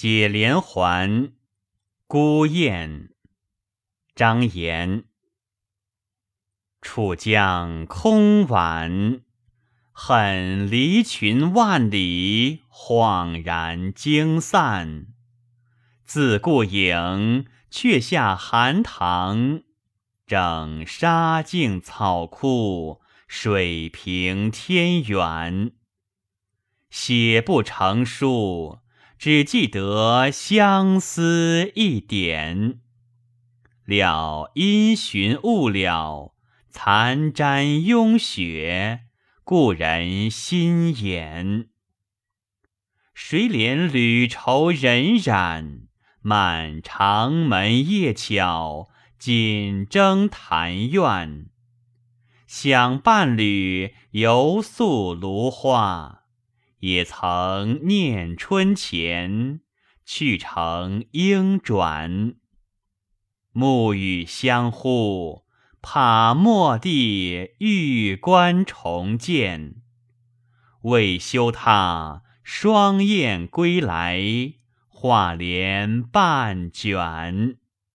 解连环，孤雁。张炎。楚江空晚，恨离群万里，恍然惊散。自顾影，却下寒塘，正沙净草枯，水平天远。写不成书。只记得相思一点，了因循误了，残毡拥雪，故人心眼。谁怜旅愁荏苒？满长门夜悄，紧睁檀院。想伴侣犹宿芦花。也曾念春前，去程应转。暮雨相呼，怕蓦地玉关重见。未休他双燕归来，画帘半卷。